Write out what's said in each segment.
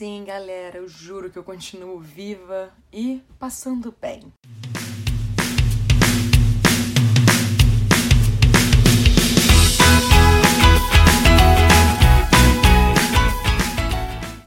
sim, galera, eu juro que eu continuo viva e passando bem.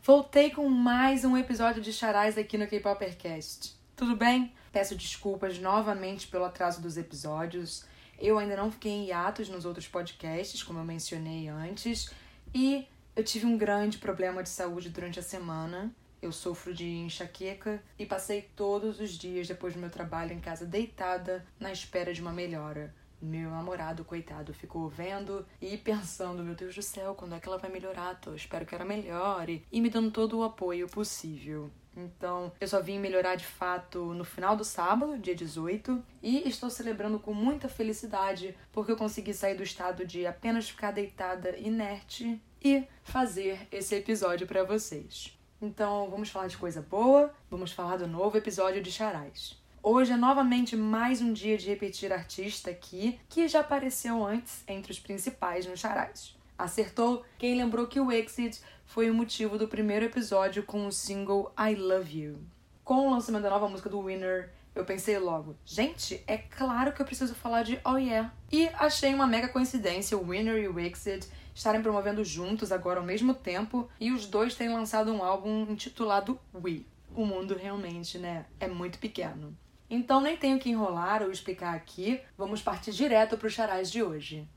Voltei com mais um episódio de Charais aqui no K-Popercast. Tudo bem? Peço desculpas novamente pelo atraso dos episódios. Eu ainda não fiquei em hiatos nos outros podcasts, como eu mencionei antes, e eu tive um grande problema de saúde durante a semana. Eu sofro de enxaqueca e passei todos os dias depois do meu trabalho em casa deitada na espera de uma melhora. Meu namorado, coitado, ficou vendo e pensando: meu Deus do céu, quando é que ela vai melhorar? Tô, espero que ela melhore. E me dando todo o apoio possível. Então, eu só vim melhorar de fato no final do sábado, dia 18, e estou celebrando com muita felicidade porque eu consegui sair do estado de apenas ficar deitada inerte e fazer esse episódio para vocês. Então, vamos falar de coisa boa, vamos falar do novo episódio de Charais. Hoje é novamente mais um dia de repetir artista aqui, que já apareceu antes entre os principais no Charais. Acertou quem lembrou que o Exit foi o motivo do primeiro episódio com o single I Love You. Com o lançamento da nova música do Winner, eu pensei logo, gente, é claro que eu preciso falar de Oh Yeah. E achei uma mega coincidência o Winner e o Exit estarem promovendo juntos agora ao mesmo tempo e os dois terem lançado um álbum intitulado We. O mundo realmente, né, é muito pequeno. Então nem tenho que enrolar ou explicar aqui, vamos partir direto para os charais de hoje.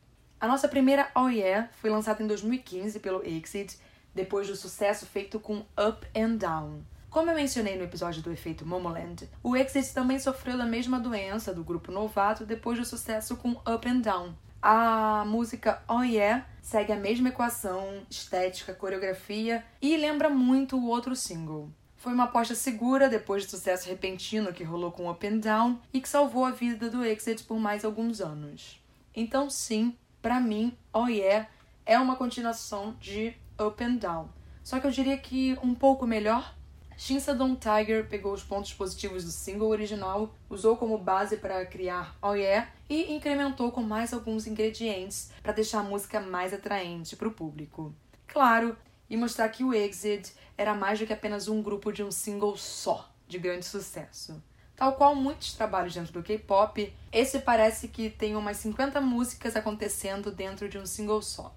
A nossa primeira Oh Yeah foi lançada em 2015 pelo Exit, depois do sucesso feito com Up and Down. Como eu mencionei no episódio do efeito Momoland, o Exit também sofreu da mesma doença do grupo novato depois do sucesso com Up and Down. A música Oh Yeah segue a mesma equação, estética, coreografia e lembra muito o outro single. Foi uma aposta segura depois do sucesso repentino que rolou com Up and Down e que salvou a vida do Exit por mais alguns anos. Então, sim, para mim, Oh Yeah é uma continuação de Up and Down. Só que eu diria que um pouco melhor Shinsadong Tiger pegou os pontos positivos do single original, usou como base para criar Oh Yeah e incrementou com mais alguns ingredientes para deixar a música mais atraente para o público. Claro, e mostrar que o Exit era mais do que apenas um grupo de um single só, de grande sucesso. Tal qual muitos trabalhos dentro do K-pop, esse parece que tem umas 50 músicas acontecendo dentro de um single só.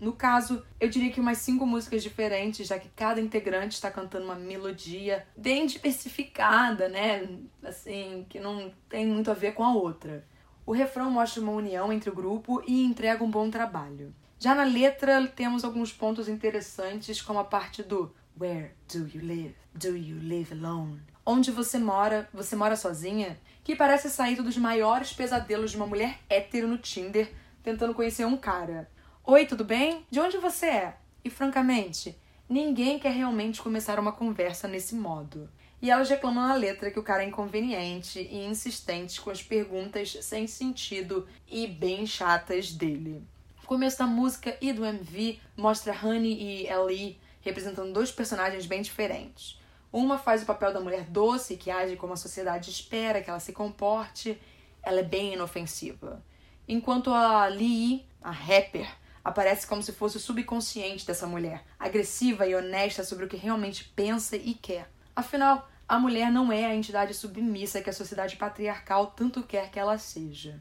No caso, eu diria que umas cinco músicas diferentes, já que cada integrante está cantando uma melodia bem diversificada, né? Assim, que não tem muito a ver com a outra. O refrão mostra uma união entre o grupo e entrega um bom trabalho. Já na letra, temos alguns pontos interessantes, como a parte do Where do you live? Do you live alone? Onde você mora? Você mora sozinha? Que parece saído dos maiores pesadelos de uma mulher hétero no Tinder tentando conhecer um cara. Oi, tudo bem? De onde você é? E francamente, ninguém quer realmente começar uma conversa nesse modo. E elas reclamam na letra que o cara é inconveniente e insistente com as perguntas sem sentido e bem chatas dele. O começo da música e do MV mostra Honey e Ellie representando dois personagens bem diferentes. Uma faz o papel da mulher doce que age como a sociedade espera que ela se comporte. Ela é bem inofensiva. Enquanto a Lee, a rapper, aparece como se fosse o subconsciente dessa mulher, agressiva e honesta sobre o que realmente pensa e quer. Afinal, a mulher não é a entidade submissa que a sociedade patriarcal tanto quer que ela seja.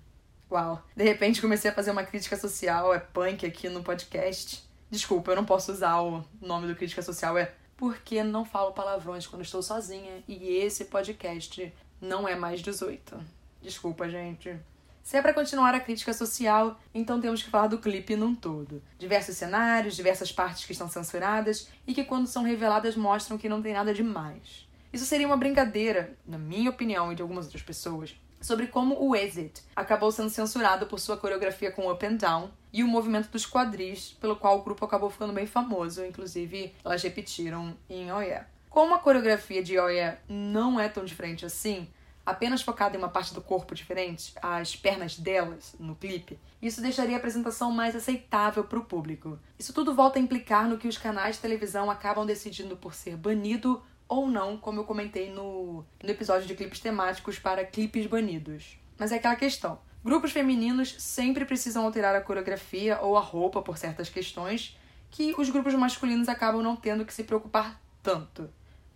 Uau, de repente comecei a fazer uma crítica social, é punk aqui no podcast. Desculpa, eu não posso usar o nome do crítica social, é porque não falo palavrões quando estou sozinha e esse podcast não é mais 18. Desculpa, gente. Se é para continuar a crítica social, então temos que falar do clipe num todo. Diversos cenários, diversas partes que estão censuradas e que, quando são reveladas, mostram que não tem nada demais. Isso seria uma brincadeira, na minha opinião e de algumas outras pessoas, sobre como o Exit acabou sendo censurado por sua coreografia com Up and Down e o movimento dos quadris, pelo qual o grupo acabou ficando bem famoso, inclusive elas repetiram em Oh Yeah. Como a coreografia de Oh Yeah não é tão diferente assim, apenas focada em uma parte do corpo diferente, as pernas delas, no clipe, isso deixaria a apresentação mais aceitável para o público. Isso tudo volta a implicar no que os canais de televisão acabam decidindo por ser banido ou não, como eu comentei no, no episódio de clipes temáticos para clipes banidos. Mas é aquela questão. Grupos femininos sempre precisam alterar a coreografia ou a roupa por certas questões que os grupos masculinos acabam não tendo que se preocupar tanto.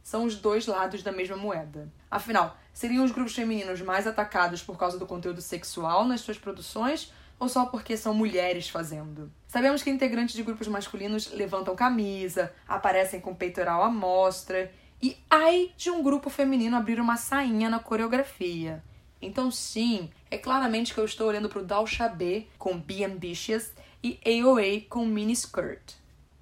São os dois lados da mesma moeda. Afinal, seriam os grupos femininos mais atacados por causa do conteúdo sexual nas suas produções ou só porque são mulheres fazendo? Sabemos que integrantes de grupos masculinos levantam camisa, aparecem com peitoral à mostra e ai de um grupo feminino abrir uma sainha na coreografia. Então, sim, é claramente que eu estou olhando pro Dal Chabé com Be Ambitious e AOA com Mini Skirt.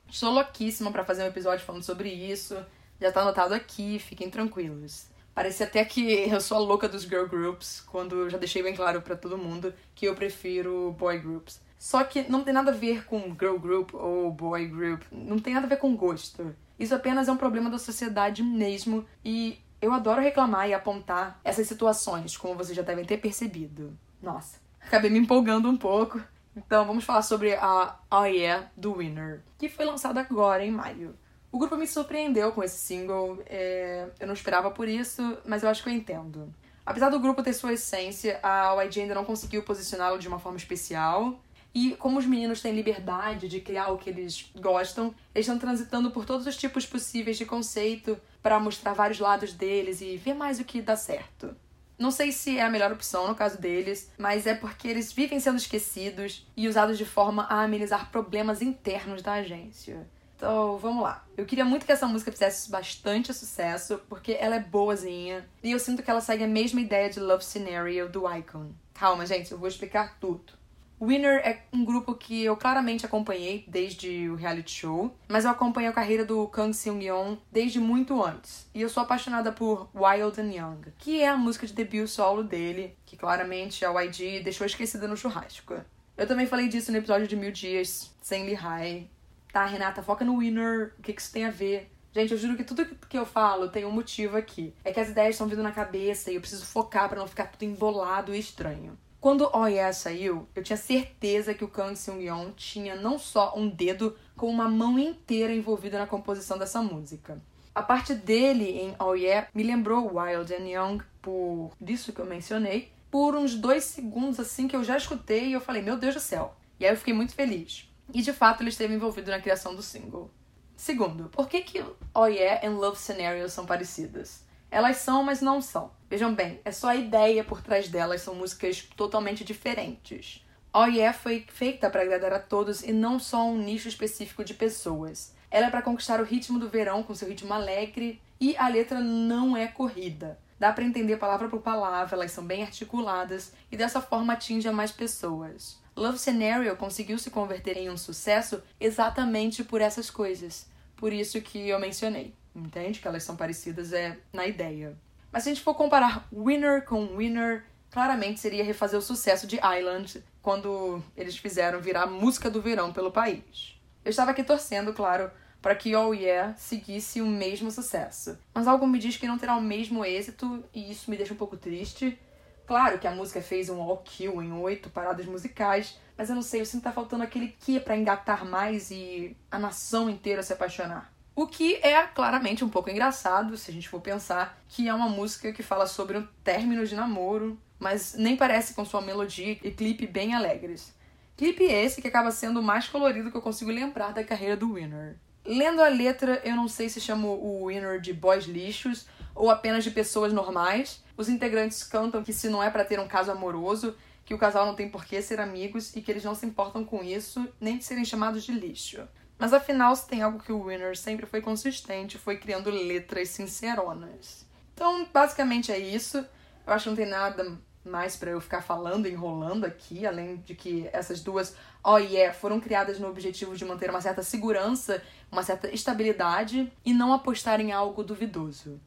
Estou louquíssima para fazer um episódio falando sobre isso. Já tá anotado aqui, fiquem tranquilos. Parece até que eu sou a louca dos girl groups, quando já deixei bem claro para todo mundo que eu prefiro boy groups. Só que não tem nada a ver com girl group ou boy group, não tem nada a ver com gosto. Isso apenas é um problema da sociedade mesmo e eu adoro reclamar e apontar essas situações, como vocês já devem ter percebido. Nossa, acabei me empolgando um pouco. Então, vamos falar sobre a Oh Yeah do Winner, que foi lançada agora em maio. O grupo me surpreendeu com esse single, é... eu não esperava por isso, mas eu acho que eu entendo. Apesar do grupo ter sua essência, a YG ainda não conseguiu posicioná-lo de uma forma especial. E como os meninos têm liberdade de criar o que eles gostam, eles estão transitando por todos os tipos possíveis de conceito para mostrar vários lados deles e ver mais o que dá certo. Não sei se é a melhor opção no caso deles, mas é porque eles vivem sendo esquecidos e usados de forma a amenizar problemas internos da agência. Então, vamos lá. Eu queria muito que essa música fizesse bastante sucesso, porque ela é boazinha, e eu sinto que ela segue a mesma ideia de Love Scenario do Icon. Calma, gente, eu vou explicar tudo. Winner é um grupo que eu claramente acompanhei desde o reality show, mas eu acompanho a carreira do Kang Seung-yeon desde muito antes. E eu sou apaixonada por Wild and Young, que é a música de debut solo dele, que claramente a YG deixou esquecida no churrasco. Eu também falei disso no episódio de Mil Dias, sem Lihai. Tá, Renata, foca no Winner, o que, que isso tem a ver? Gente, eu juro que tudo que eu falo tem um motivo aqui. É que as ideias estão vindo na cabeça e eu preciso focar para não ficar tudo embolado e estranho. Quando Oh Yeah saiu, eu tinha certeza que o Kang Seung-yeon tinha não só um dedo, como uma mão inteira envolvida na composição dessa música. A parte dele em Oh Yeah me lembrou Wild and Young, por isso que eu mencionei, por uns dois segundos assim que eu já escutei e eu falei, meu Deus do céu. E aí eu fiquei muito feliz. E de fato ele esteve envolvido na criação do single. Segundo, por que que Oh Yeah e Love Scenario são parecidas? Elas são, mas não são. Vejam bem, é só a ideia por trás delas, são músicas totalmente diferentes. Oh Yeah foi feita para agradar a todos e não só um nicho específico de pessoas. Ela é para conquistar o ritmo do verão com seu ritmo alegre e a letra não é corrida. Dá para entender palavra por palavra, elas são bem articuladas e dessa forma atinge a mais pessoas. Love Scenario conseguiu se converter em um sucesso exatamente por essas coisas. Por isso que eu mencionei. Entende? Que elas são parecidas é na ideia. Mas se a gente for comparar Winner com Winner, claramente seria refazer o sucesso de Island quando eles fizeram virar música do verão pelo país. Eu estava aqui torcendo, claro, para que Oh Yeah seguisse o mesmo sucesso. Mas algo me diz que não terá o mesmo êxito e isso me deixa um pouco triste. Claro que a música fez um all kill em oito paradas musicais, mas eu não sei, eu sinto que tá faltando aquele que para engatar mais e a nação inteira se apaixonar. O que é claramente um pouco engraçado, se a gente for pensar que é uma música que fala sobre um término de namoro, mas nem parece com sua melodia e clipe bem alegres. Clipe esse que acaba sendo o mais colorido que eu consigo lembrar da carreira do Winner. Lendo a letra, eu não sei se chamo o Winner de boys lixos ou apenas de pessoas normais. Os integrantes cantam que se não é para ter um caso amoroso, que o casal não tem por que ser amigos e que eles não se importam com isso, nem de serem chamados de lixo. Mas afinal, se tem algo que o Winner sempre foi consistente, foi criando letras sinceronas. Então, basicamente é isso. Eu acho que não tem nada mais para eu ficar falando, enrolando aqui, além de que essas duas oh yeah foram criadas no objetivo de manter uma certa segurança, uma certa estabilidade e não apostar em algo duvidoso.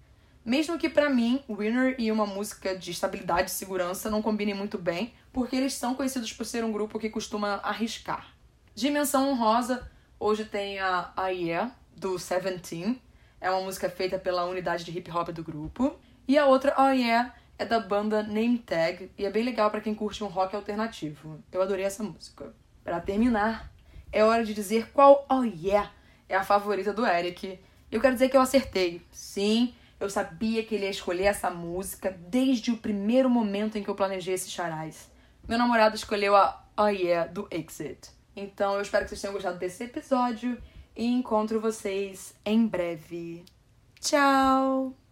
Mesmo que para mim, Winner e uma música de estabilidade e segurança não combinem muito bem, porque eles são conhecidos por ser um grupo que costuma arriscar. Dimensão honrosa, Hoje tem a A Yeah, do Seventeen. É uma música feita pela unidade de hip hop do grupo. E a outra, Oh Yeah, é da banda Name Tag e é bem legal para quem curte um rock alternativo. Eu adorei essa música. Para terminar, é hora de dizer qual Oh Yeah é a favorita do Eric. Eu quero dizer que eu acertei. Sim, eu sabia que ele ia escolher essa música desde o primeiro momento em que eu planejei esses charais. Meu namorado escolheu a Oh Yeah do Exit. Então eu espero que vocês tenham gostado desse episódio e encontro vocês em breve. Tchau!